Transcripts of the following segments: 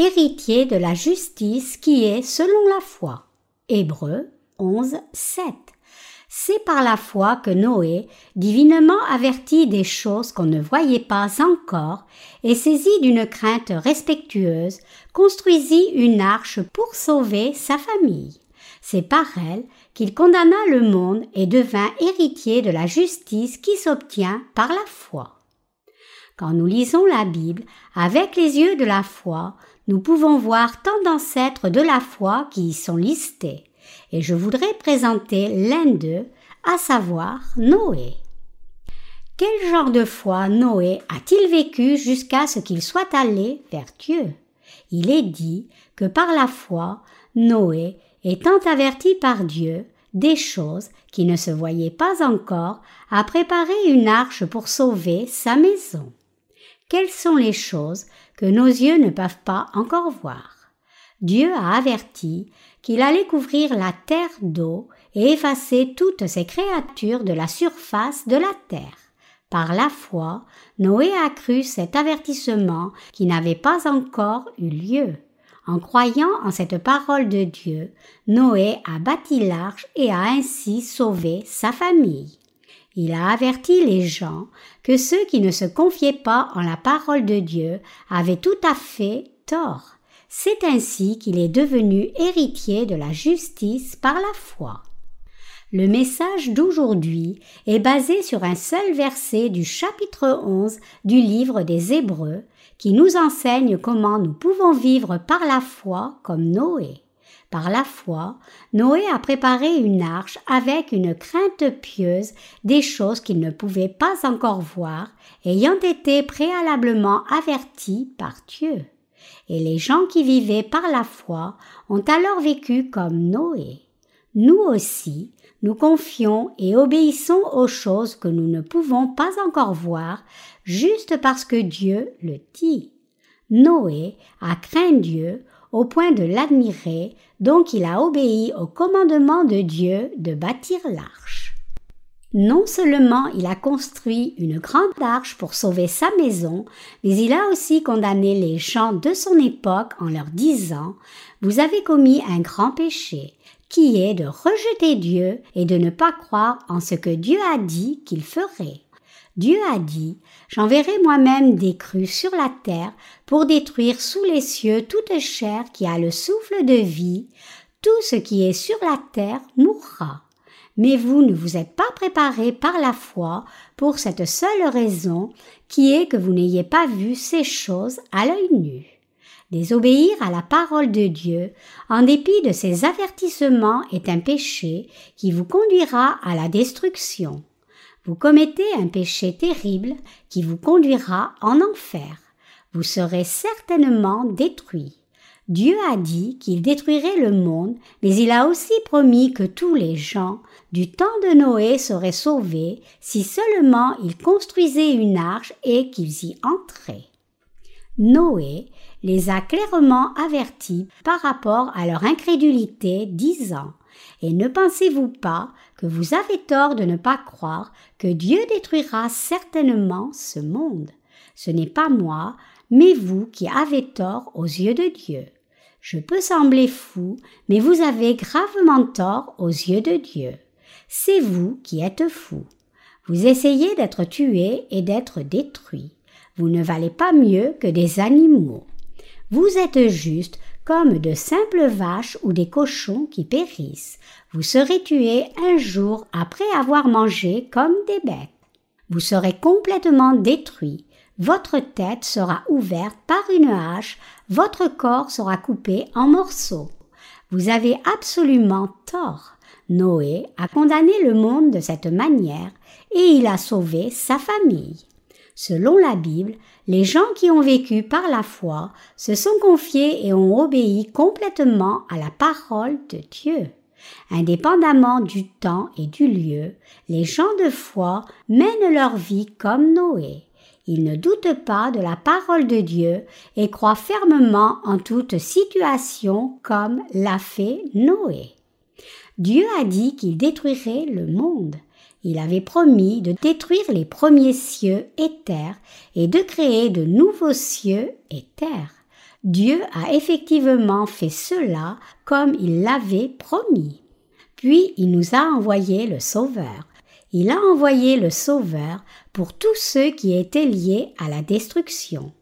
héritier de la justice qui est selon la foi. Hébreux 11, 7. C'est par la foi que Noé, divinement averti des choses qu'on ne voyait pas encore, et saisi d'une crainte respectueuse, construisit une arche pour sauver sa famille. C'est par elle qu'il condamna le monde et devint héritier de la justice qui s'obtient par la foi. Quand nous lisons la Bible avec les yeux de la foi, nous pouvons voir tant d'ancêtres de la foi qui y sont listés et je voudrais présenter l'un d'eux, à savoir Noé. Quel genre de foi Noé a-t-il vécu jusqu'à ce qu'il soit allé vers Dieu? Il est dit que par la foi, Noé, étant averti par Dieu des choses qui ne se voyaient pas encore, a préparé une arche pour sauver sa maison. Quelles sont les choses que nos yeux ne peuvent pas encore voir Dieu a averti qu'il allait couvrir la terre d'eau et effacer toutes ces créatures de la surface de la terre. Par la foi, Noé a cru cet avertissement qui n'avait pas encore eu lieu. En croyant en cette parole de Dieu, Noé a bâti l'arche et a ainsi sauvé sa famille. Il a averti les gens que ceux qui ne se confiaient pas en la parole de Dieu avaient tout à fait tort. C'est ainsi qu'il est devenu héritier de la justice par la foi. Le message d'aujourd'hui est basé sur un seul verset du chapitre 11 du livre des Hébreux qui nous enseigne comment nous pouvons vivre par la foi comme Noé. Par la foi, Noé a préparé une arche avec une crainte pieuse des choses qu'il ne pouvait pas encore voir, ayant été préalablement averti par Dieu et les gens qui vivaient par la foi ont alors vécu comme Noé. Nous aussi, nous confions et obéissons aux choses que nous ne pouvons pas encore voir, juste parce que Dieu le dit. Noé a craint Dieu au point de l'admirer, donc il a obéi au commandement de Dieu de bâtir l'arche. Non seulement il a construit une grande arche pour sauver sa maison, mais il a aussi condamné les gens de son époque en leur disant Vous avez commis un grand péché, qui est de rejeter Dieu et de ne pas croire en ce que Dieu a dit qu'il ferait. Dieu a dit J'enverrai moi-même des crues sur la terre pour détruire sous les cieux toute chair qui a le souffle de vie. Tout ce qui est sur la terre mourra mais vous ne vous êtes pas préparé par la foi pour cette seule raison qui est que vous n'ayez pas vu ces choses à l'œil nu. Désobéir à la parole de Dieu, en dépit de ses avertissements, est un péché qui vous conduira à la destruction. Vous commettez un péché terrible qui vous conduira en enfer. Vous serez certainement détruit. Dieu a dit qu'il détruirait le monde, mais il a aussi promis que tous les gens du temps de Noé seraient sauvés si seulement ils construisaient une arche et qu'ils y entraient. Noé les a clairement avertis par rapport à leur incrédulité, disant Et ne pensez-vous pas que vous avez tort de ne pas croire que Dieu détruira certainement ce monde Ce n'est pas moi, mais vous qui avez tort aux yeux de Dieu. Je peux sembler fou, mais vous avez gravement tort aux yeux de Dieu. C'est vous qui êtes fou. Vous essayez d'être tué et d'être détruit. Vous ne valez pas mieux que des animaux. Vous êtes juste comme de simples vaches ou des cochons qui périssent. Vous serez tués un jour après avoir mangé comme des bêtes. Vous serez complètement détruits votre tête sera ouverte par une hache, votre corps sera coupé en morceaux. Vous avez absolument tort. Noé a condamné le monde de cette manière et il a sauvé sa famille. Selon la Bible, les gens qui ont vécu par la foi se sont confiés et ont obéi complètement à la parole de Dieu. Indépendamment du temps et du lieu, les gens de foi mènent leur vie comme Noé. Ils ne doutent pas de la parole de Dieu et croient fermement en toute situation comme l'a fait Noé. Dieu a dit qu'il détruirait le monde. Il avait promis de détruire les premiers cieux et terre et de créer de nouveaux cieux et terres. Dieu a effectivement fait cela comme il l'avait promis. Puis il nous a envoyé le Sauveur. Il a envoyé le Sauveur pour tous ceux qui étaient liés à la destruction.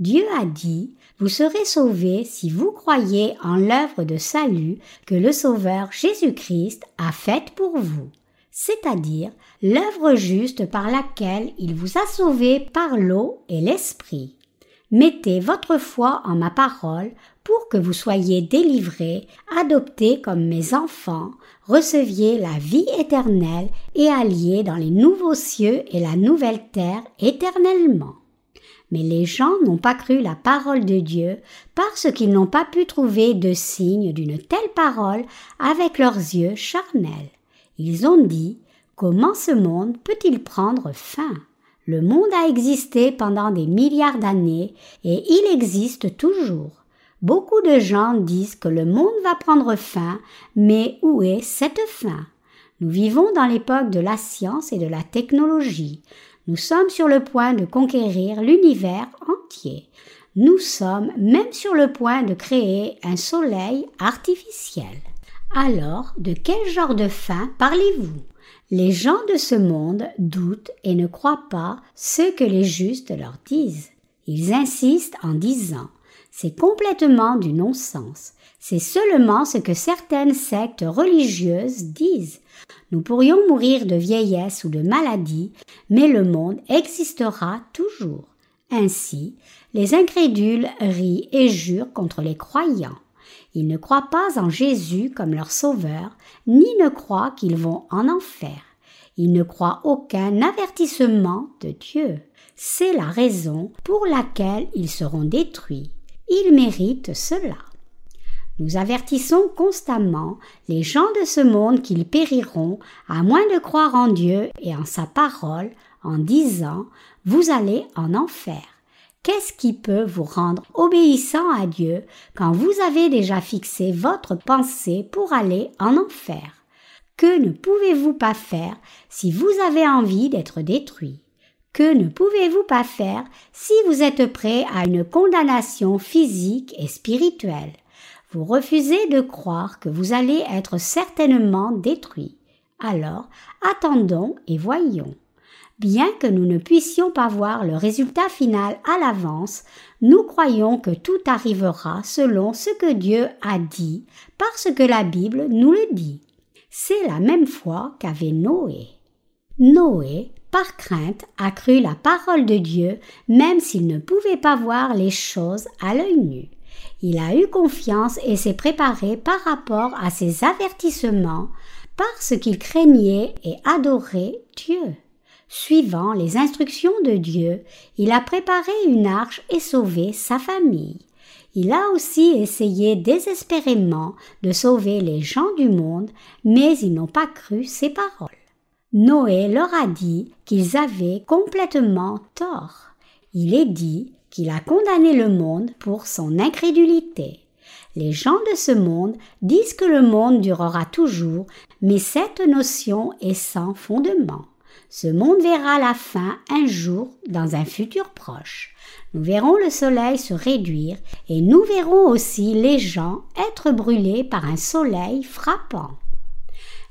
Dieu a dit, Vous serez sauvés si vous croyez en l'œuvre de salut que le Sauveur Jésus-Christ a faite pour vous, c'est-à-dire l'œuvre juste par laquelle il vous a sauvés par l'eau et l'Esprit. Mettez votre foi en ma parole pour que vous soyez délivrés, adoptés comme mes enfants, receviez la vie éternelle et alliés dans les nouveaux cieux et la nouvelle terre éternellement. Mais les gens n'ont pas cru la parole de Dieu parce qu'ils n'ont pas pu trouver de signe d'une telle parole avec leurs yeux charnels. Ils ont dit Comment ce monde peut-il prendre fin? Le monde a existé pendant des milliards d'années et il existe toujours. Beaucoup de gens disent que le monde va prendre fin, mais où est cette fin? Nous vivons dans l'époque de la science et de la technologie. Nous sommes sur le point de conquérir l'univers entier. Nous sommes même sur le point de créer un soleil artificiel. Alors, de quel genre de fin parlez-vous? Les gens de ce monde doutent et ne croient pas ce que les justes leur disent. Ils insistent en disant c'est complètement du non-sens. C'est seulement ce que certaines sectes religieuses disent. Nous pourrions mourir de vieillesse ou de maladie, mais le monde existera toujours. Ainsi, les incrédules rient et jurent contre les croyants. Ils ne croient pas en Jésus comme leur sauveur, ni ne croient qu'ils vont en enfer. Ils ne croient aucun avertissement de Dieu. C'est la raison pour laquelle ils seront détruits. Ils méritent cela. Nous avertissons constamment les gens de ce monde qu'ils périront à moins de croire en Dieu et en sa parole en disant Vous allez en enfer. Qu'est-ce qui peut vous rendre obéissant à Dieu quand vous avez déjà fixé votre pensée pour aller en enfer? Que ne pouvez-vous pas faire si vous avez envie d'être détruit? Que ne pouvez-vous pas faire si vous êtes prêt à une condamnation physique et spirituelle? Vous refusez de croire que vous allez être certainement détruit. Alors, attendons et voyons. Bien que nous ne puissions pas voir le résultat final à l'avance, nous croyons que tout arrivera selon ce que Dieu a dit, parce que la Bible nous le dit. C'est la même foi qu'avait Noé. Noé, par crainte, a cru la parole de Dieu, même s'il ne pouvait pas voir les choses à l'œil nu. Il a eu confiance et s'est préparé par rapport à ses avertissements, parce qu'il craignait et adorait Dieu. Suivant les instructions de Dieu, il a préparé une arche et sauvé sa famille. Il a aussi essayé désespérément de sauver les gens du monde, mais ils n'ont pas cru ses paroles. Noé leur a dit qu'ils avaient complètement tort. Il est dit qu'il a condamné le monde pour son incrédulité. Les gens de ce monde disent que le monde durera toujours, mais cette notion est sans fondement. Ce monde verra la fin un jour dans un futur proche. Nous verrons le soleil se réduire et nous verrons aussi les gens être brûlés par un soleil frappant.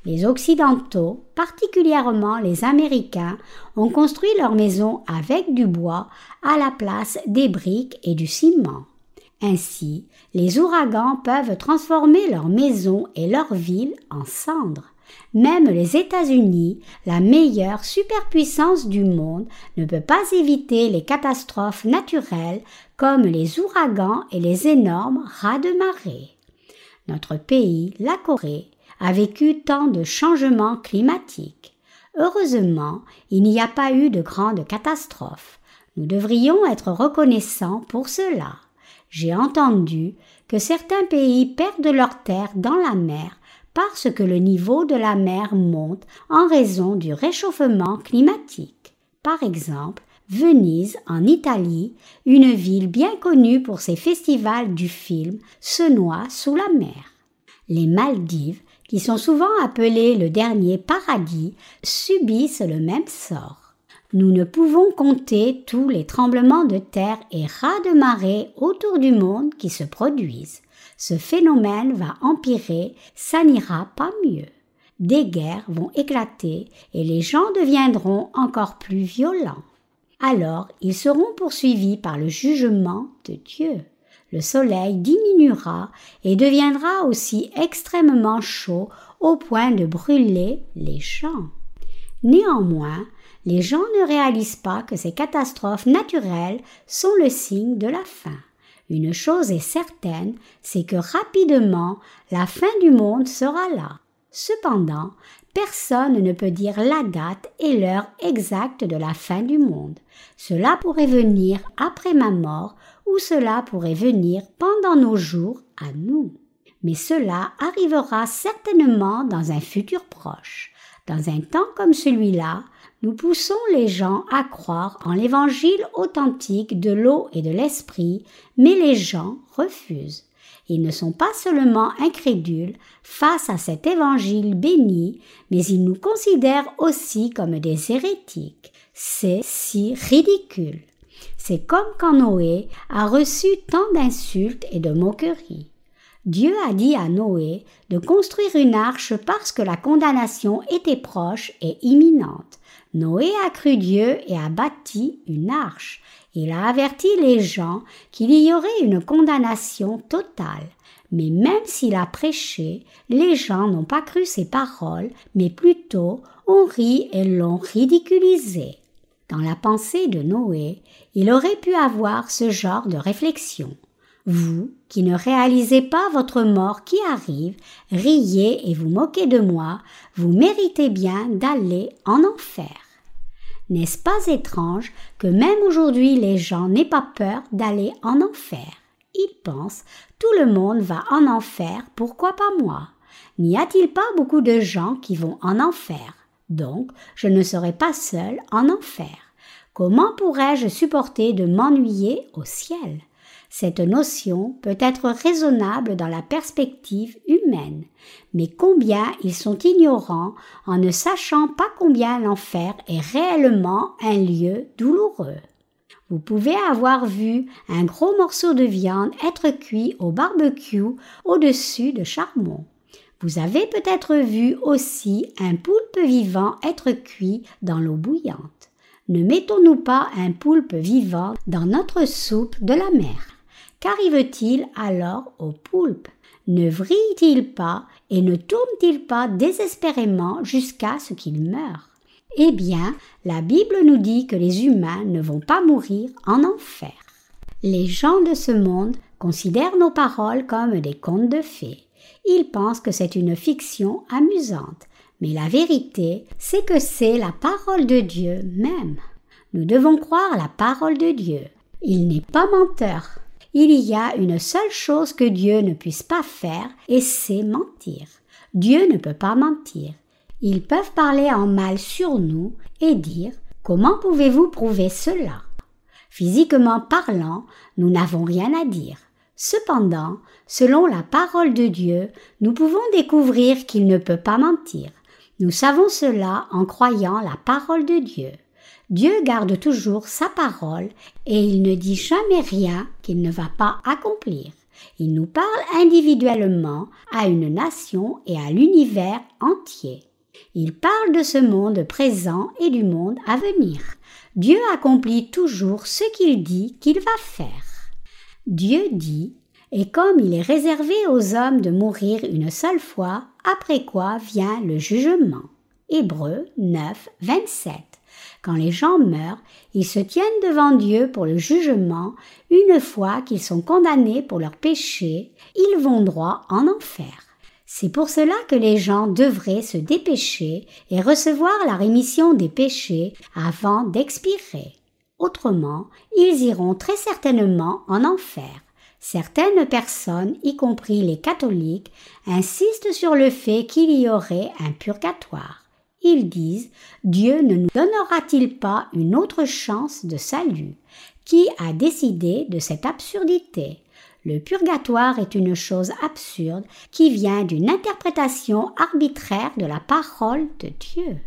Les Occidentaux, particulièrement les Américains, ont construit leurs maisons avec du bois à la place des briques et du ciment. Ainsi, les ouragans peuvent transformer leurs maisons et leurs villes en cendres. Même les États-Unis, la meilleure superpuissance du monde, ne peut pas éviter les catastrophes naturelles comme les ouragans et les énormes rats de marée. Notre pays, la Corée, a vécu tant de changements climatiques. Heureusement, il n'y a pas eu de grandes catastrophes. Nous devrions être reconnaissants pour cela. J'ai entendu que certains pays perdent leurs terres dans la mer parce que le niveau de la mer monte en raison du réchauffement climatique. Par exemple, Venise, en Italie, une ville bien connue pour ses festivals du film, se noie sous la mer. Les Maldives, qui sont souvent appelées le dernier paradis, subissent le même sort. Nous ne pouvons compter tous les tremblements de terre et ras de marée autour du monde qui se produisent. Ce phénomène va empirer, ça n'ira pas mieux. Des guerres vont éclater et les gens deviendront encore plus violents. Alors ils seront poursuivis par le jugement de Dieu. Le soleil diminuera et deviendra aussi extrêmement chaud au point de brûler les champs. Néanmoins, les gens ne réalisent pas que ces catastrophes naturelles sont le signe de la fin. Une chose est certaine, c'est que rapidement la fin du monde sera là. Cependant, personne ne peut dire la date et l'heure exacte de la fin du monde. Cela pourrait venir après ma mort ou cela pourrait venir pendant nos jours à nous. Mais cela arrivera certainement dans un futur proche. Dans un temps comme celui-là, nous poussons les gens à croire en l'évangile authentique de l'eau et de l'esprit, mais les gens refusent. Ils ne sont pas seulement incrédules face à cet évangile béni, mais ils nous considèrent aussi comme des hérétiques. C'est si ridicule. C'est comme quand Noé a reçu tant d'insultes et de moqueries. Dieu a dit à Noé de construire une arche parce que la condamnation était proche et imminente. Noé a cru Dieu et a bâti une arche. Il a averti les gens qu'il y aurait une condamnation totale. Mais même s'il a prêché, les gens n'ont pas cru ses paroles, mais plutôt ont ri et l'ont ridiculisé. Dans la pensée de Noé, il aurait pu avoir ce genre de réflexion. Vous, qui ne réalisez pas votre mort qui arrive, riez et vous moquez de moi, vous méritez bien d'aller en enfer. N'est-ce pas étrange que même aujourd'hui les gens n'aient pas peur d'aller en enfer? Ils pensent tout le monde va en enfer, pourquoi pas moi? N'y a-t-il pas beaucoup de gens qui vont en enfer? Donc, je ne serai pas seul en enfer. Comment pourrais-je supporter de m'ennuyer au ciel? Cette notion peut être raisonnable dans la perspective humaine, mais combien ils sont ignorants en ne sachant pas combien l'enfer est réellement un lieu douloureux. Vous pouvez avoir vu un gros morceau de viande être cuit au barbecue au-dessus de charbon. Vous avez peut-être vu aussi un poulpe vivant être cuit dans l'eau bouillante. Ne mettons-nous pas un poulpe vivant dans notre soupe de la mer Qu'arrive-t-il alors au poulpe? Ne vrille-t-il pas et ne tourne-t-il pas désespérément jusqu'à ce qu'il meure? Eh bien, la Bible nous dit que les humains ne vont pas mourir en enfer. Les gens de ce monde considèrent nos paroles comme des contes de fées. Ils pensent que c'est une fiction amusante, mais la vérité, c'est que c'est la parole de Dieu même. Nous devons croire la parole de Dieu. Il n'est pas menteur il y a une seule chose que Dieu ne puisse pas faire, et c'est mentir. Dieu ne peut pas mentir. Ils peuvent parler en mal sur nous et dire Comment pouvez-vous prouver cela? Physiquement parlant, nous n'avons rien à dire. Cependant, selon la parole de Dieu, nous pouvons découvrir qu'il ne peut pas mentir. Nous savons cela en croyant la parole de Dieu. Dieu garde toujours sa parole et il ne dit jamais rien qu'il ne va pas accomplir. Il nous parle individuellement à une nation et à l'univers entier. Il parle de ce monde présent et du monde à venir. Dieu accomplit toujours ce qu'il dit qu'il va faire. Dieu dit, et comme il est réservé aux hommes de mourir une seule fois, après quoi vient le jugement. Hébreu 9, 27. Quand les gens meurent, ils se tiennent devant Dieu pour le jugement, une fois qu'ils sont condamnés pour leurs péchés, ils vont droit en enfer. C'est pour cela que les gens devraient se dépêcher et recevoir la rémission des péchés avant d'expirer. Autrement, ils iront très certainement en enfer. Certaines personnes, y compris les catholiques, insistent sur le fait qu'il y aurait un purgatoire. Ils disent Dieu ne nous donnera-t-il pas une autre chance de salut? Qui a décidé de cette absurdité? Le purgatoire est une chose absurde qui vient d'une interprétation arbitraire de la parole de Dieu.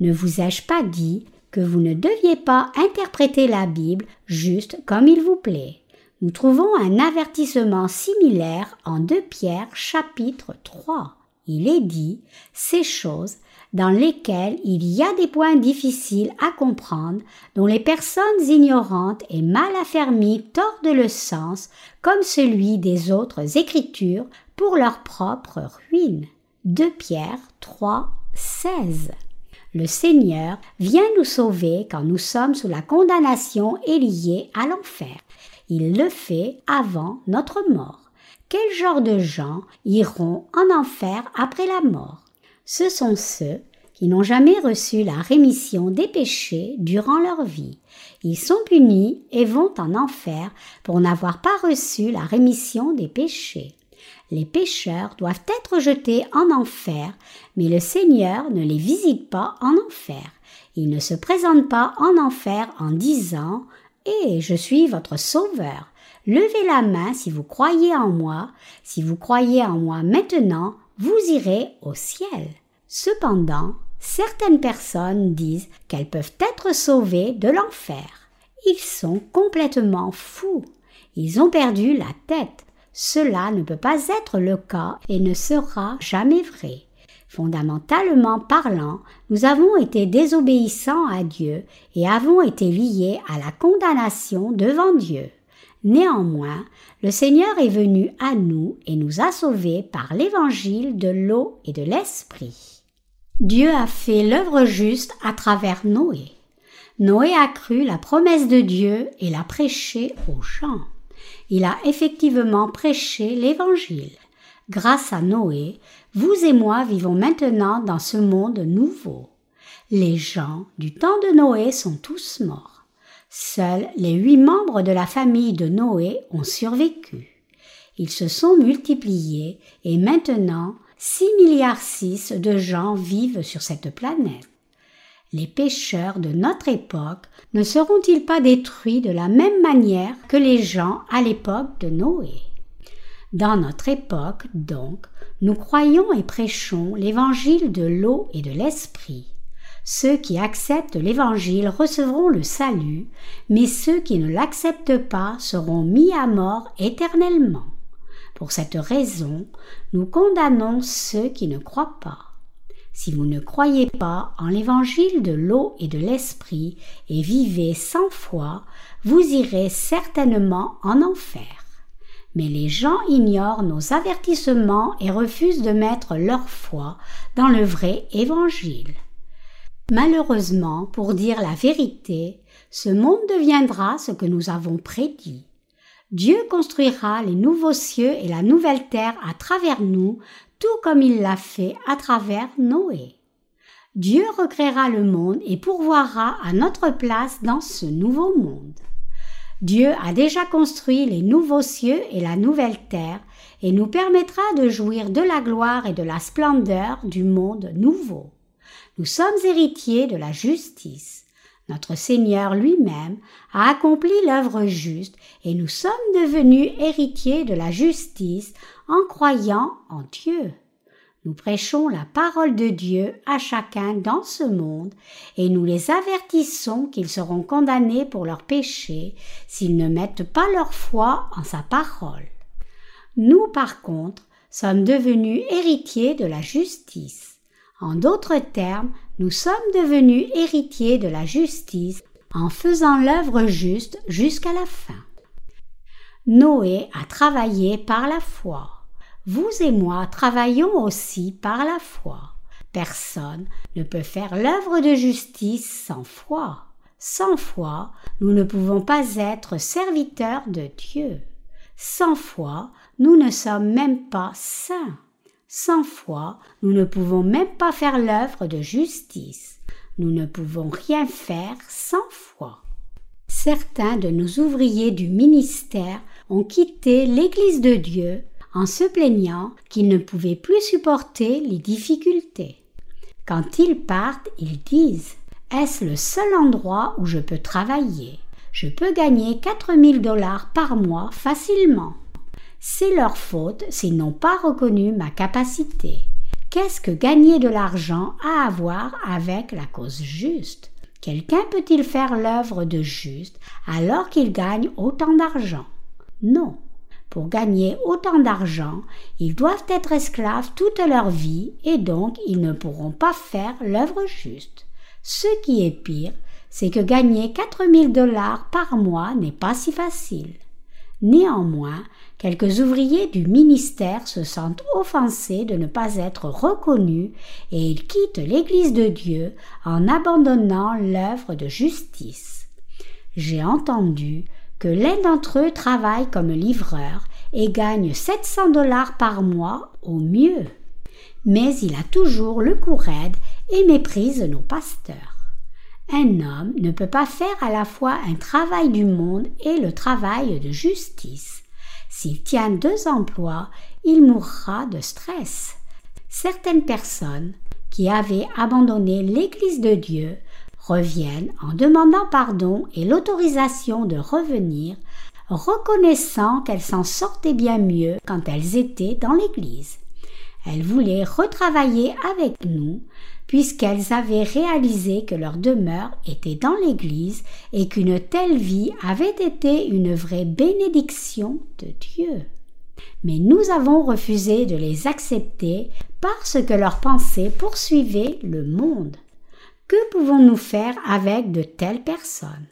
Ne vous ai-je pas dit que vous ne deviez pas interpréter la Bible juste comme il vous plaît? Nous trouvons un avertissement similaire en 2 Pierre chapitre 3. Il est dit ces choses dans lesquelles il y a des points difficiles à comprendre, dont les personnes ignorantes et mal affermies tordent le sens, comme celui des autres écritures, pour leur propre ruine. 2 Pierre 3, 16. Le Seigneur vient nous sauver quand nous sommes sous la condamnation et liés à l'enfer. Il le fait avant notre mort. Quel genre de gens iront en enfer après la mort? Ce sont ceux qui n'ont jamais reçu la rémission des péchés durant leur vie. Ils sont punis et vont en enfer pour n'avoir pas reçu la rémission des péchés. Les pécheurs doivent être jetés en enfer, mais le Seigneur ne les visite pas en enfer. Il ne se présente pas en enfer en disant Eh, je suis votre sauveur. Levez la main si vous croyez en moi. Si vous croyez en moi maintenant, vous irez au ciel. Cependant, certaines personnes disent qu'elles peuvent être sauvées de l'enfer. Ils sont complètement fous. Ils ont perdu la tête. Cela ne peut pas être le cas et ne sera jamais vrai. Fondamentalement parlant, nous avons été désobéissants à Dieu et avons été liés à la condamnation devant Dieu. Néanmoins, le Seigneur est venu à nous et nous a sauvés par l'évangile de l'eau et de l'esprit. Dieu a fait l'œuvre juste à travers Noé. Noé a cru la promesse de Dieu et l'a prêché aux gens il a effectivement prêché l'Évangile. Grâce à Noé, vous et moi vivons maintenant dans ce monde nouveau. Les gens du temps de Noé sont tous morts. Seuls les huit membres de la famille de Noé ont survécu. Ils se sont multipliés et maintenant 6 milliards 6 de gens vivent sur cette planète les pécheurs de notre époque ne seront-ils pas détruits de la même manière que les gens à l'époque de Noé? Dans notre époque, donc, nous croyons et prêchons l'évangile de l'eau et de l'esprit. Ceux qui acceptent l'évangile recevront le salut, mais ceux qui ne l'acceptent pas seront mis à mort éternellement. Pour cette raison, nous condamnons ceux qui ne croient pas. Si vous ne croyez pas en l'évangile de l'eau et de l'esprit et vivez sans foi, vous irez certainement en enfer. Mais les gens ignorent nos avertissements et refusent de mettre leur foi dans le vrai évangile. Malheureusement, pour dire la vérité, ce monde deviendra ce que nous avons prédit. Dieu construira les nouveaux cieux et la nouvelle terre à travers nous tout comme il l'a fait à travers Noé. Dieu recréera le monde et pourvoira à notre place dans ce nouveau monde. Dieu a déjà construit les nouveaux cieux et la nouvelle terre et nous permettra de jouir de la gloire et de la splendeur du monde nouveau. Nous sommes héritiers de la justice. Notre Seigneur lui-même a accompli l'œuvre juste et nous sommes devenus héritiers de la justice en croyant en Dieu. Nous prêchons la parole de Dieu à chacun dans ce monde et nous les avertissons qu'ils seront condamnés pour leurs péchés s'ils ne mettent pas leur foi en sa parole. Nous, par contre, sommes devenus héritiers de la justice. En d'autres termes, nous sommes devenus héritiers de la justice en faisant l'œuvre juste jusqu'à la fin. Noé a travaillé par la foi. Vous et moi travaillons aussi par la foi. Personne ne peut faire l'œuvre de justice sans foi. Sans foi, nous ne pouvons pas être serviteurs de Dieu. Sans foi, nous ne sommes même pas saints. Sans foi, nous ne pouvons même pas faire l'œuvre de justice. Nous ne pouvons rien faire sans foi. Certains de nos ouvriers du ministère ont quitté l'Église de Dieu en se plaignant qu'ils ne pouvaient plus supporter les difficultés. Quand ils partent, ils disent Est-ce le seul endroit où je peux travailler? Je peux gagner 4000 dollars par mois facilement. C'est leur faute s'ils n'ont pas reconnu ma capacité. Qu'est-ce que gagner de l'argent à avoir avec la cause juste? Quelqu'un peut-il faire l'œuvre de juste alors qu'il gagne autant d'argent? Non. Pour gagner autant d'argent, ils doivent être esclaves toute leur vie et donc ils ne pourront pas faire l'œuvre juste. Ce qui est pire, c'est que gagner 4000 dollars par mois n'est pas si facile. Néanmoins, quelques ouvriers du ministère se sentent offensés de ne pas être reconnus et ils quittent l'Église de Dieu en abandonnant l'œuvre de justice. J'ai entendu que l'un d'entre eux travaille comme livreur et gagne 700 dollars par mois au mieux. Mais il a toujours le cou et méprise nos pasteurs. Un homme ne peut pas faire à la fois un travail du monde et le travail de justice. S'il tient deux emplois, il mourra de stress. Certaines personnes qui avaient abandonné l'Église de Dieu reviennent en demandant pardon et l'autorisation de revenir, reconnaissant qu'elles s'en sortaient bien mieux quand elles étaient dans l'Église. Elles voulaient retravailler avec nous, puisqu'elles avaient réalisé que leur demeure était dans l'Église et qu'une telle vie avait été une vraie bénédiction de Dieu. Mais nous avons refusé de les accepter parce que leurs pensées poursuivaient le monde. Que pouvons-nous faire avec de telles personnes?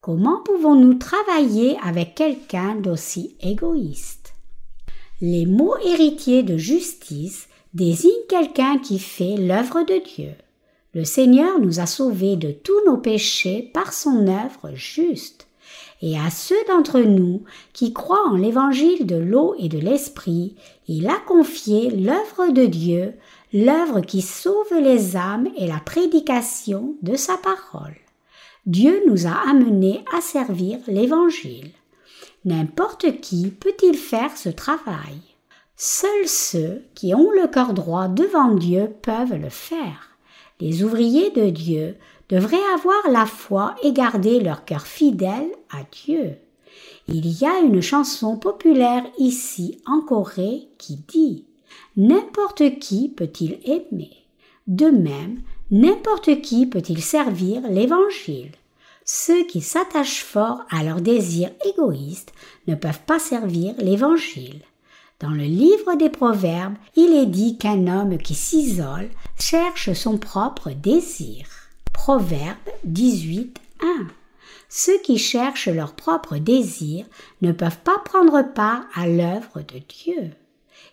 Comment pouvons-nous travailler avec quelqu'un d'aussi égoïste? Les mots héritiers de justice désigne quelqu'un qui fait l'œuvre de Dieu. Le Seigneur nous a sauvés de tous nos péchés par son œuvre juste. Et à ceux d'entre nous qui croient en l'évangile de l'eau et de l'esprit, il a confié l'œuvre de Dieu, l'œuvre qui sauve les âmes et la prédication de sa parole. Dieu nous a amenés à servir l'évangile. N'importe qui peut-il faire ce travail? Seuls ceux qui ont le cœur droit devant Dieu peuvent le faire. Les ouvriers de Dieu devraient avoir la foi et garder leur cœur fidèle à Dieu. Il y a une chanson populaire ici en Corée qui dit N'importe qui peut-il aimer. De même, n'importe qui peut-il servir l'Évangile. Ceux qui s'attachent fort à leurs désirs égoïstes ne peuvent pas servir l'Évangile. Dans le livre des Proverbes, il est dit qu'un homme qui s'isole cherche son propre désir. Proverbe 18, 1. Ceux qui cherchent leur propre désir ne peuvent pas prendre part à l'œuvre de Dieu.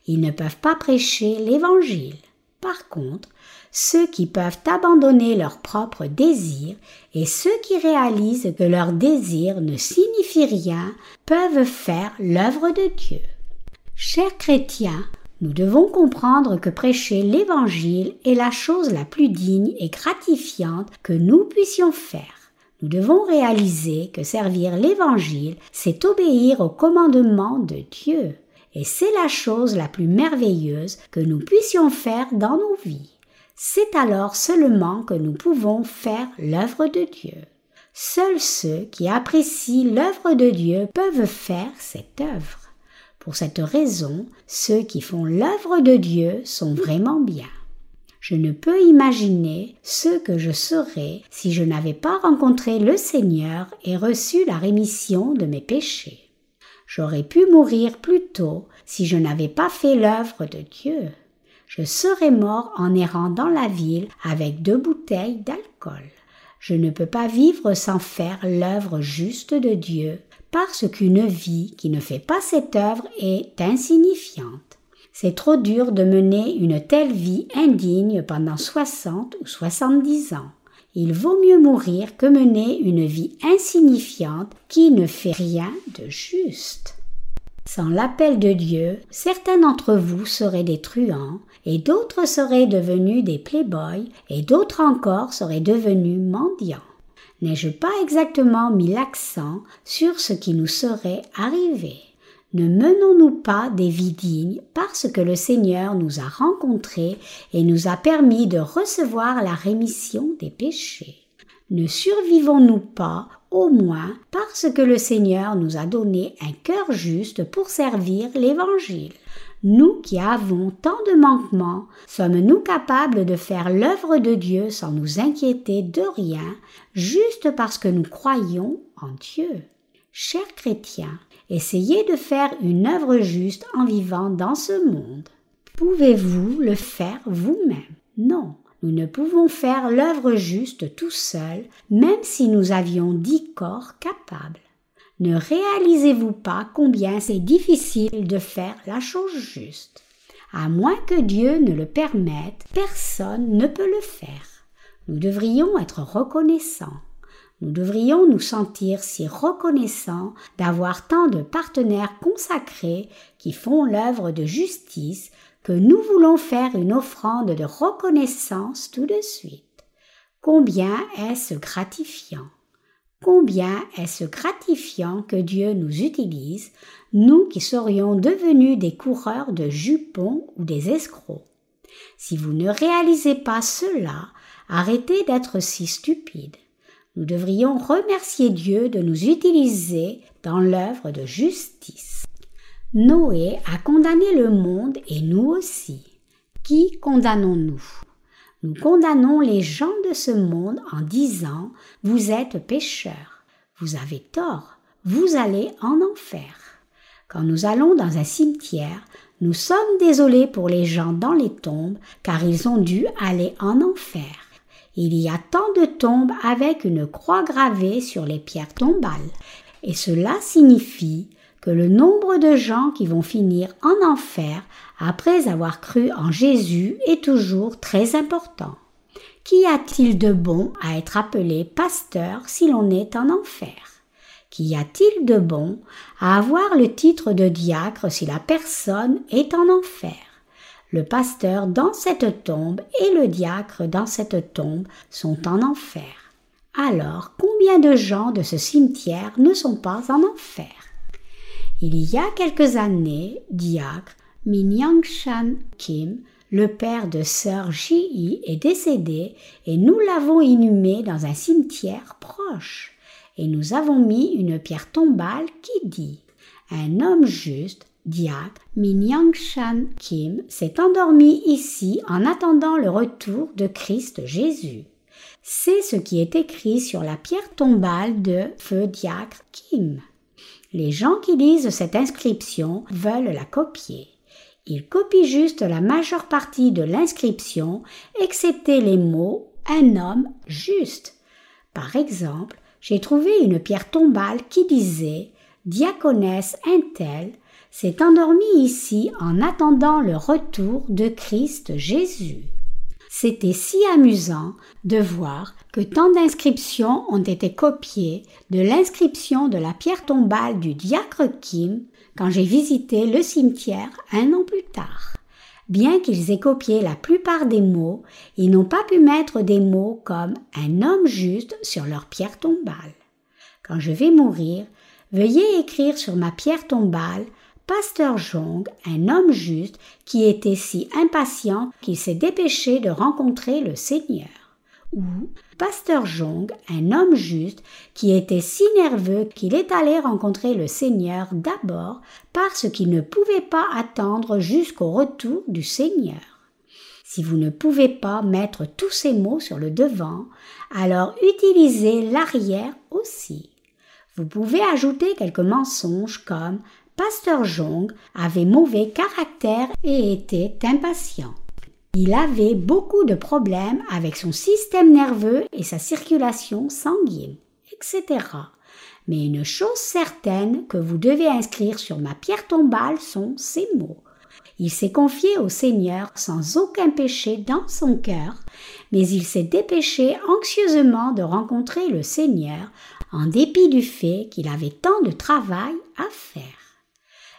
Ils ne peuvent pas prêcher l'Évangile. Par contre, ceux qui peuvent abandonner leur propre désir et ceux qui réalisent que leur désir ne signifie rien peuvent faire l'œuvre de Dieu. Chers chrétiens, nous devons comprendre que prêcher l'Évangile est la chose la plus digne et gratifiante que nous puissions faire. Nous devons réaliser que servir l'Évangile, c'est obéir au commandement de Dieu. Et c'est la chose la plus merveilleuse que nous puissions faire dans nos vies. C'est alors seulement que nous pouvons faire l'œuvre de Dieu. Seuls ceux qui apprécient l'œuvre de Dieu peuvent faire cette œuvre. Pour cette raison, ceux qui font l'œuvre de Dieu sont vraiment bien. Je ne peux imaginer ce que je serais si je n'avais pas rencontré le Seigneur et reçu la rémission de mes péchés. J'aurais pu mourir plus tôt si je n'avais pas fait l'œuvre de Dieu. Je serais mort en errant dans la ville avec deux bouteilles d'alcool. Je ne peux pas vivre sans faire l'œuvre juste de Dieu, parce qu'une vie qui ne fait pas cette œuvre est insignifiante. C'est trop dur de mener une telle vie indigne pendant soixante ou soixante-dix ans. Il vaut mieux mourir que mener une vie insignifiante qui ne fait rien de juste. Sans l'appel de Dieu, certains d'entre vous seraient des truands, et d'autres seraient devenus des playboys, et d'autres encore seraient devenus mendiants n'ai-je pas exactement mis l'accent sur ce qui nous serait arrivé? Ne menons-nous pas des vies dignes parce que le Seigneur nous a rencontrés et nous a permis de recevoir la rémission des péchés? Ne survivons-nous pas au moins parce que le Seigneur nous a donné un cœur juste pour servir l'Évangile? Nous qui avons tant de manquements, sommes-nous capables de faire l'œuvre de Dieu sans nous inquiéter de rien, juste parce que nous croyons en Dieu? Chers chrétiens, essayez de faire une œuvre juste en vivant dans ce monde. Pouvez-vous le faire vous-même? Non. Nous ne pouvons faire l'œuvre juste tout seul, même si nous avions dix corps capables. Ne réalisez-vous pas combien c'est difficile de faire la chose juste À moins que Dieu ne le permette, personne ne peut le faire. Nous devrions être reconnaissants. Nous devrions nous sentir si reconnaissants d'avoir tant de partenaires consacrés qui font l'œuvre de justice que nous voulons faire une offrande de reconnaissance tout de suite. Combien est-ce gratifiant? Combien est-ce gratifiant que Dieu nous utilise, nous qui serions devenus des coureurs de jupons ou des escrocs. Si vous ne réalisez pas cela, arrêtez d'être si stupide. Nous devrions remercier Dieu de nous utiliser dans l'œuvre de justice. Noé a condamné le monde et nous aussi. Qui condamnons-nous? Nous condamnons les gens de ce monde en disant Vous êtes pécheurs, vous avez tort, vous allez en enfer. Quand nous allons dans un cimetière, nous sommes désolés pour les gens dans les tombes car ils ont dû aller en enfer. Il y a tant de tombes avec une croix gravée sur les pierres tombales, et cela signifie que le nombre de gens qui vont finir en enfer après avoir cru en Jésus est toujours très important. Qu'y a-t-il de bon à être appelé pasteur si l'on est en enfer? Qu'y a-t-il de bon à avoir le titre de diacre si la personne est en enfer? Le pasteur dans cette tombe et le diacre dans cette tombe sont en enfer. Alors combien de gens de ce cimetière ne sont pas en enfer? Il y a quelques années, diacre Minyangshan Kim, le père de sœur Ji est décédé et nous l'avons inhumé dans un cimetière proche. Et nous avons mis une pierre tombale qui dit Un homme juste, diacre Minyangshan Kim, s'est endormi ici en attendant le retour de Christ Jésus. C'est ce qui est écrit sur la pierre tombale de feu diacre Kim. Les gens qui lisent cette inscription veulent la copier. Ils copient juste la majeure partie de l'inscription, excepté les mots un homme juste. Par exemple, j'ai trouvé une pierre tombale qui disait Diaconesse Intel s'est endormie ici en attendant le retour de Christ Jésus. C'était si amusant de voir que tant d'inscriptions ont été copiées de l'inscription de la pierre tombale du diacre Kim quand j'ai visité le cimetière un an plus tard. Bien qu'ils aient copié la plupart des mots, ils n'ont pas pu mettre des mots comme un homme juste sur leur pierre tombale. Quand je vais mourir, veuillez écrire sur ma pierre tombale Pasteur Jong, un homme juste qui était si impatient qu'il s'est dépêché de rencontrer le Seigneur. Ou Pasteur Jong, un homme juste qui était si nerveux qu'il est allé rencontrer le Seigneur d'abord parce qu'il ne pouvait pas attendre jusqu'au retour du Seigneur. Si vous ne pouvez pas mettre tous ces mots sur le devant, alors utilisez l'arrière aussi. Vous pouvez ajouter quelques mensonges comme Pasteur Jong avait mauvais caractère et était impatient. Il avait beaucoup de problèmes avec son système nerveux et sa circulation sanguine, etc. Mais une chose certaine que vous devez inscrire sur ma pierre tombale sont ces mots. Il s'est confié au Seigneur sans aucun péché dans son cœur, mais il s'est dépêché anxieusement de rencontrer le Seigneur en dépit du fait qu'il avait tant de travail à faire.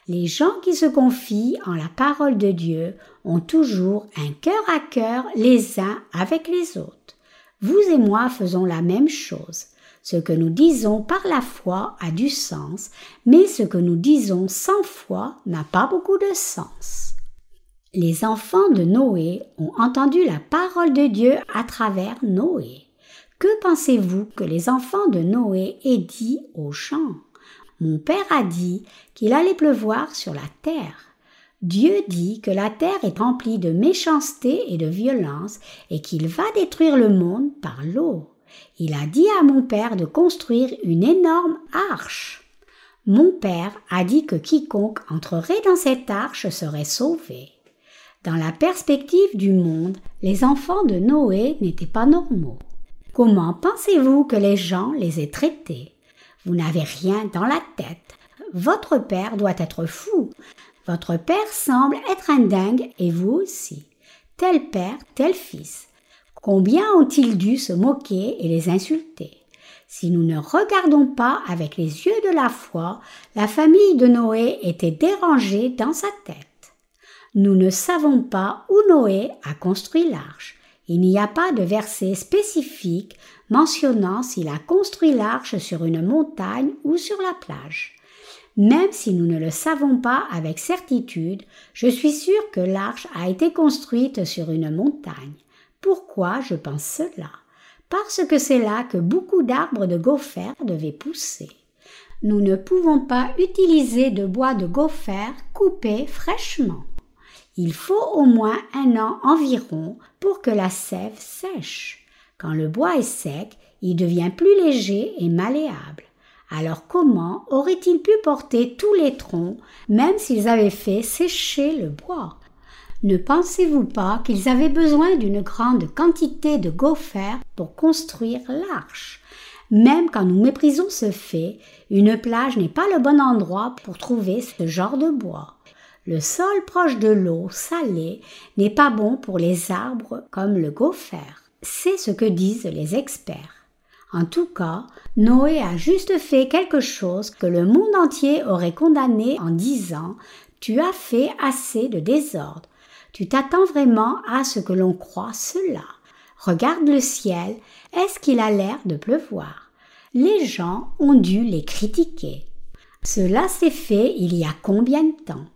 Les gens qui se confient en la parole de Dieu ont toujours un cœur à cœur les uns avec les autres. Vous et moi faisons la même chose. Ce que nous disons par la foi a du sens, mais ce que nous disons sans foi n'a pas beaucoup de sens. Les enfants de Noé ont entendu la parole de Dieu à travers Noé. Que pensez-vous que les enfants de Noé aient dit aux champs mon père a dit qu'il allait pleuvoir sur la terre. Dieu dit que la terre est remplie de méchanceté et de violence et qu'il va détruire le monde par l'eau. Il a dit à mon père de construire une énorme arche. Mon père a dit que quiconque entrerait dans cette arche serait sauvé. Dans la perspective du monde, les enfants de Noé n'étaient pas normaux. Comment pensez-vous que les gens les aient traités? Vous n'avez rien dans la tête. Votre père doit être fou. Votre père semble être un dingue et vous aussi. Tel père, tel fils. Combien ont-ils dû se moquer et les insulter? Si nous ne regardons pas avec les yeux de la foi, la famille de Noé était dérangée dans sa tête. Nous ne savons pas où Noé a construit l'arche. Il n'y a pas de verset spécifique mentionnant s'il a construit l'arche sur une montagne ou sur la plage. Même si nous ne le savons pas avec certitude, je suis sûre que l'arche a été construite sur une montagne. Pourquoi je pense cela? Parce que c'est là que beaucoup d'arbres de gopher devaient pousser. Nous ne pouvons pas utiliser de bois de gopher coupé fraîchement. Il faut au moins un an environ pour que la sève sèche. Quand le bois est sec, il devient plus léger et malléable. Alors comment auraient-ils pu porter tous les troncs, même s'ils avaient fait sécher le bois? Ne pensez-vous pas qu'ils avaient besoin d'une grande quantité de gopher pour construire l'arche? Même quand nous méprisons ce fait, une plage n'est pas le bon endroit pour trouver ce genre de bois. Le sol proche de l'eau salée n'est pas bon pour les arbres comme le gopher. C'est ce que disent les experts. En tout cas, Noé a juste fait quelque chose que le monde entier aurait condamné en disant Tu as fait assez de désordre. Tu t'attends vraiment à ce que l'on croit cela. Regarde le ciel, est-ce qu'il a l'air de pleuvoir? Les gens ont dû les critiquer. Cela s'est fait il y a combien de temps?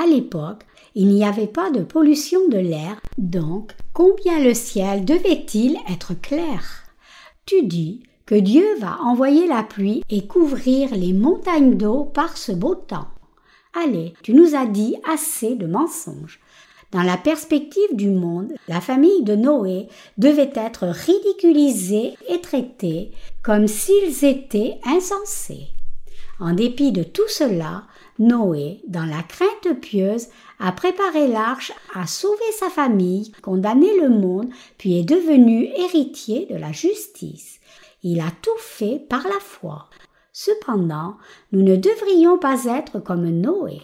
À l'époque, il n'y avait pas de pollution de l'air, donc combien le ciel devait-il être clair? Tu dis que Dieu va envoyer la pluie et couvrir les montagnes d'eau par ce beau temps. Allez, tu nous as dit assez de mensonges. Dans la perspective du monde, la famille de Noé devait être ridiculisée et traitée comme s'ils étaient insensés. En dépit de tout cela, Noé, dans la crainte pieuse, a préparé l'arche, a sauvé sa famille, condamné le monde, puis est devenu héritier de la justice. Il a tout fait par la foi. Cependant, nous ne devrions pas être comme Noé.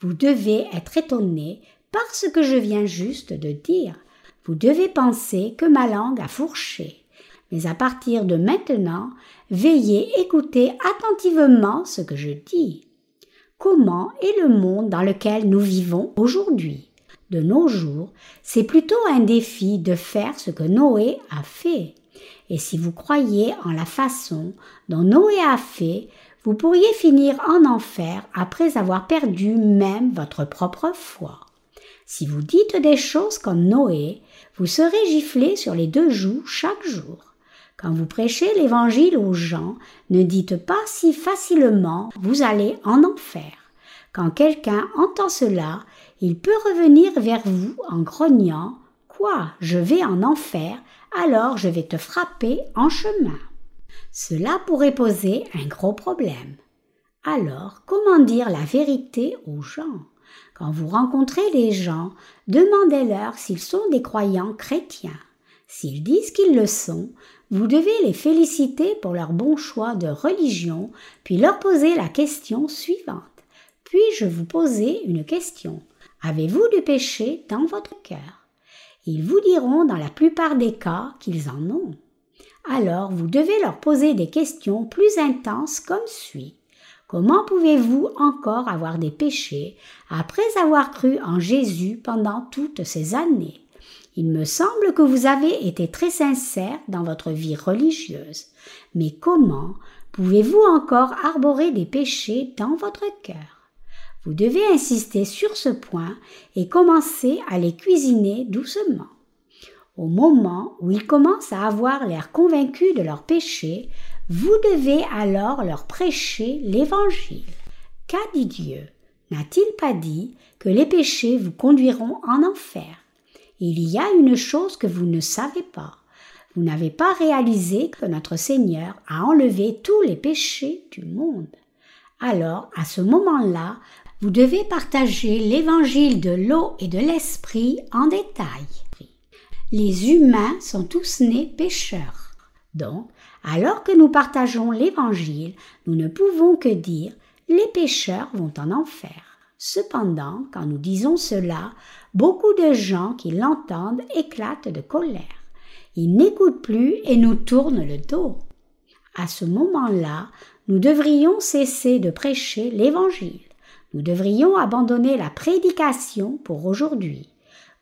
Vous devez être étonné par ce que je viens juste de dire. Vous devez penser que ma langue a fourché. Mais à partir de maintenant, veillez écouter attentivement ce que je dis comment est le monde dans lequel nous vivons aujourd'hui. De nos jours, c'est plutôt un défi de faire ce que Noé a fait. Et si vous croyez en la façon dont Noé a fait, vous pourriez finir en enfer après avoir perdu même votre propre foi. Si vous dites des choses comme Noé, vous serez giflé sur les deux joues chaque jour. Quand vous prêchez l'évangile aux gens, ne dites pas si facilement vous allez en enfer. Quand quelqu'un entend cela, il peut revenir vers vous en grognant Quoi, je vais en enfer, alors je vais te frapper en chemin. Cela pourrait poser un gros problème. Alors, comment dire la vérité aux gens? Quand vous rencontrez les gens, demandez-leur s'ils sont des croyants chrétiens. S'ils disent qu'ils le sont, vous devez les féliciter pour leur bon choix de religion, puis leur poser la question suivante. Puis-je vous poser une question Avez-vous du péché dans votre cœur? Ils vous diront dans la plupart des cas qu'ils en ont. Alors vous devez leur poser des questions plus intenses comme suit. Comment pouvez-vous encore avoir des péchés après avoir cru en Jésus pendant toutes ces années? Il me semble que vous avez été très sincère dans votre vie religieuse. Mais comment pouvez-vous encore arborer des péchés dans votre cœur? Vous devez insister sur ce point et commencer à les cuisiner doucement. Au moment où ils commencent à avoir l'air convaincus de leurs péchés, vous devez alors leur prêcher l'Évangile. Qu'a dit Dieu? N'a-t-il pas dit que les péchés vous conduiront en enfer? Il y a une chose que vous ne savez pas. Vous n'avez pas réalisé que notre Seigneur a enlevé tous les péchés du monde. Alors, à ce moment-là, vous devez partager l'évangile de l'eau et de l'esprit en détail. Les humains sont tous nés pécheurs. Donc, alors que nous partageons l'évangile, nous ne pouvons que dire les pécheurs vont en enfer. Cependant, quand nous disons cela, beaucoup de gens qui l'entendent éclatent de colère. Ils n'écoutent plus et nous tournent le dos. À ce moment-là, nous devrions cesser de prêcher l'Évangile. Nous devrions abandonner la prédication pour aujourd'hui.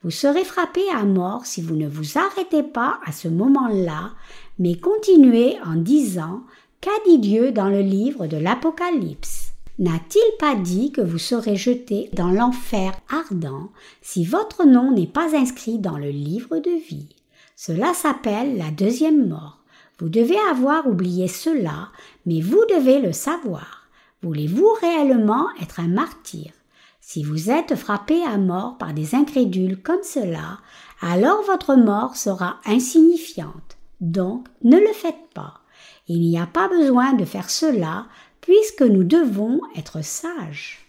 Vous serez frappé à mort si vous ne vous arrêtez pas à ce moment-là, mais continuez en disant Qu'a dit Dieu dans le livre de l'Apocalypse? N'a-t-il pas dit que vous serez jeté dans l'enfer ardent si votre nom n'est pas inscrit dans le livre de vie? Cela s'appelle la deuxième mort. Vous devez avoir oublié cela, mais vous devez le savoir. Voulez-vous réellement être un martyr? Si vous êtes frappé à mort par des incrédules comme cela, alors votre mort sera insignifiante. Donc, ne le faites pas. Il n'y a pas besoin de faire cela puisque nous devons être sages.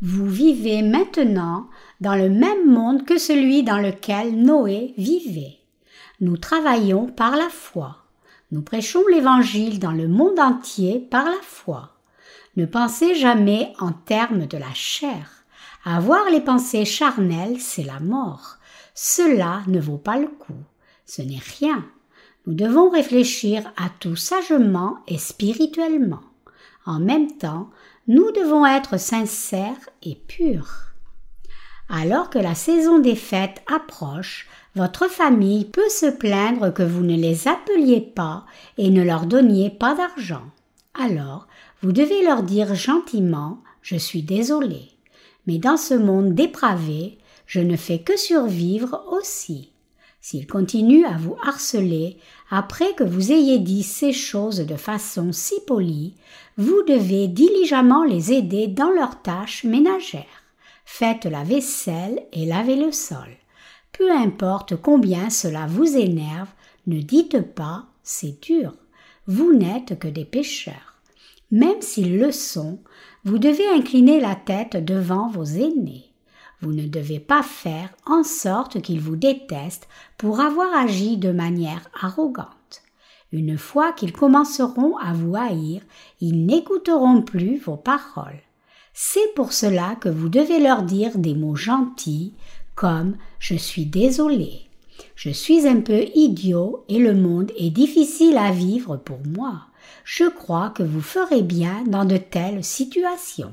Vous vivez maintenant dans le même monde que celui dans lequel Noé vivait. Nous travaillons par la foi. Nous prêchons l'Évangile dans le monde entier par la foi. Ne pensez jamais en termes de la chair. Avoir les pensées charnelles, c'est la mort. Cela ne vaut pas le coup. Ce n'est rien. Nous devons réfléchir à tout sagement et spirituellement. En même temps, nous devons être sincères et purs. Alors que la saison des fêtes approche, votre famille peut se plaindre que vous ne les appeliez pas et ne leur donniez pas d'argent. Alors, vous devez leur dire gentiment Je suis désolé. Mais dans ce monde dépravé, je ne fais que survivre aussi. S'ils continuent à vous harceler après que vous ayez dit ces choses de façon si polie, vous devez diligemment les aider dans leurs tâches ménagères. Faites la vaisselle et lavez le sol. Peu importe combien cela vous énerve, ne dites pas c'est dur. Vous n'êtes que des pécheurs. Même s'ils le sont, vous devez incliner la tête devant vos aînés. Vous ne devez pas faire en sorte qu'ils vous détestent pour avoir agi de manière arrogante. Une fois qu'ils commenceront à vous haïr, ils n'écouteront plus vos paroles. C'est pour cela que vous devez leur dire des mots gentils comme Je suis désolé, je suis un peu idiot et le monde est difficile à vivre pour moi je crois que vous ferez bien dans de telles situations.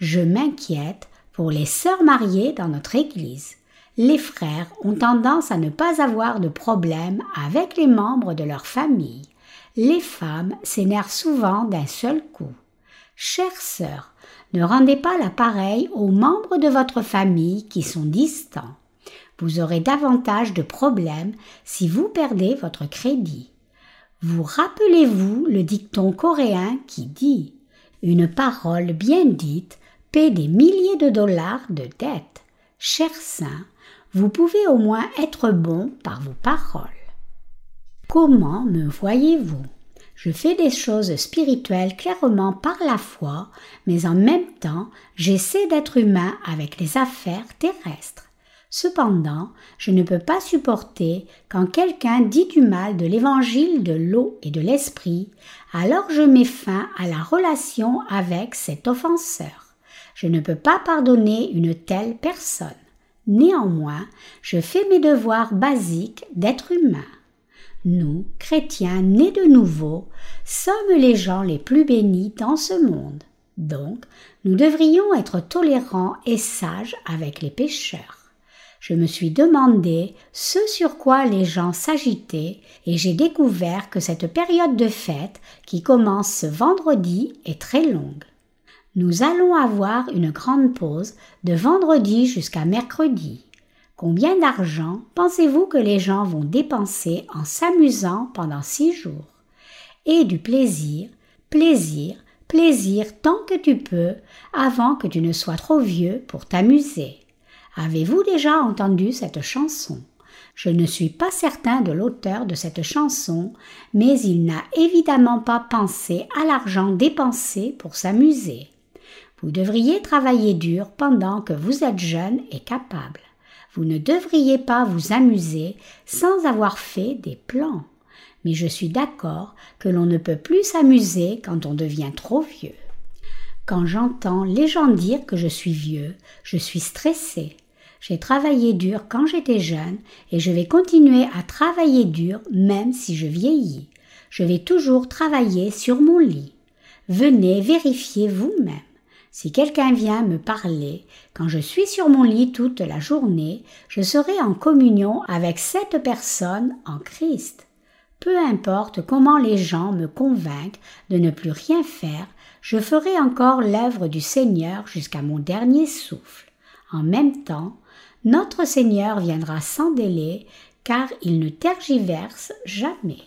Je m'inquiète pour les sœurs mariées dans notre Église. Les frères ont tendance à ne pas avoir de problème avec les membres de leur famille. Les femmes s'énervent souvent d'un seul coup. Chères sœurs, ne rendez pas l'appareil aux membres de votre famille qui sont distants. Vous aurez davantage de problèmes si vous perdez votre crédit. Vous rappelez-vous le dicton coréen qui dit Une parole bien dite paie des milliers de dollars de dettes. Cher saint, vous pouvez au moins être bon par vos paroles. Comment me voyez-vous? Je fais des choses spirituelles clairement par la foi, mais en même temps j'essaie d'être humain avec les affaires terrestres. Cependant, je ne peux pas supporter quand quelqu'un dit du mal de l'évangile de l'eau et de l'esprit, alors je mets fin à la relation avec cet offenseur. Je ne peux pas pardonner une telle personne. Néanmoins, je fais mes devoirs basiques d'être humain. Nous, chrétiens nés de nouveau, sommes les gens les plus bénis dans ce monde. Donc, nous devrions être tolérants et sages avec les pécheurs je me suis demandé ce sur quoi les gens s'agitaient et j'ai découvert que cette période de fête qui commence ce vendredi est très longue. Nous allons avoir une grande pause de vendredi jusqu'à mercredi. Combien d'argent pensez-vous que les gens vont dépenser en s'amusant pendant six jours? Et du plaisir, plaisir, plaisir tant que tu peux avant que tu ne sois trop vieux pour t'amuser. Avez-vous déjà entendu cette chanson? Je ne suis pas certain de l'auteur de cette chanson, mais il n'a évidemment pas pensé à l'argent dépensé pour s'amuser. Vous devriez travailler dur pendant que vous êtes jeune et capable. Vous ne devriez pas vous amuser sans avoir fait des plans. Mais je suis d'accord que l'on ne peut plus s'amuser quand on devient trop vieux. Quand j'entends les gens dire que je suis vieux, je suis stressée. J'ai travaillé dur quand j'étais jeune et je vais continuer à travailler dur même si je vieillis. Je vais toujours travailler sur mon lit. Venez vérifier vous-même. Si quelqu'un vient me parler, quand je suis sur mon lit toute la journée, je serai en communion avec cette personne en Christ. Peu importe comment les gens me convainquent de ne plus rien faire, je ferai encore l'œuvre du Seigneur jusqu'à mon dernier souffle. En même temps, notre Seigneur viendra sans délai, car il ne tergiverse jamais.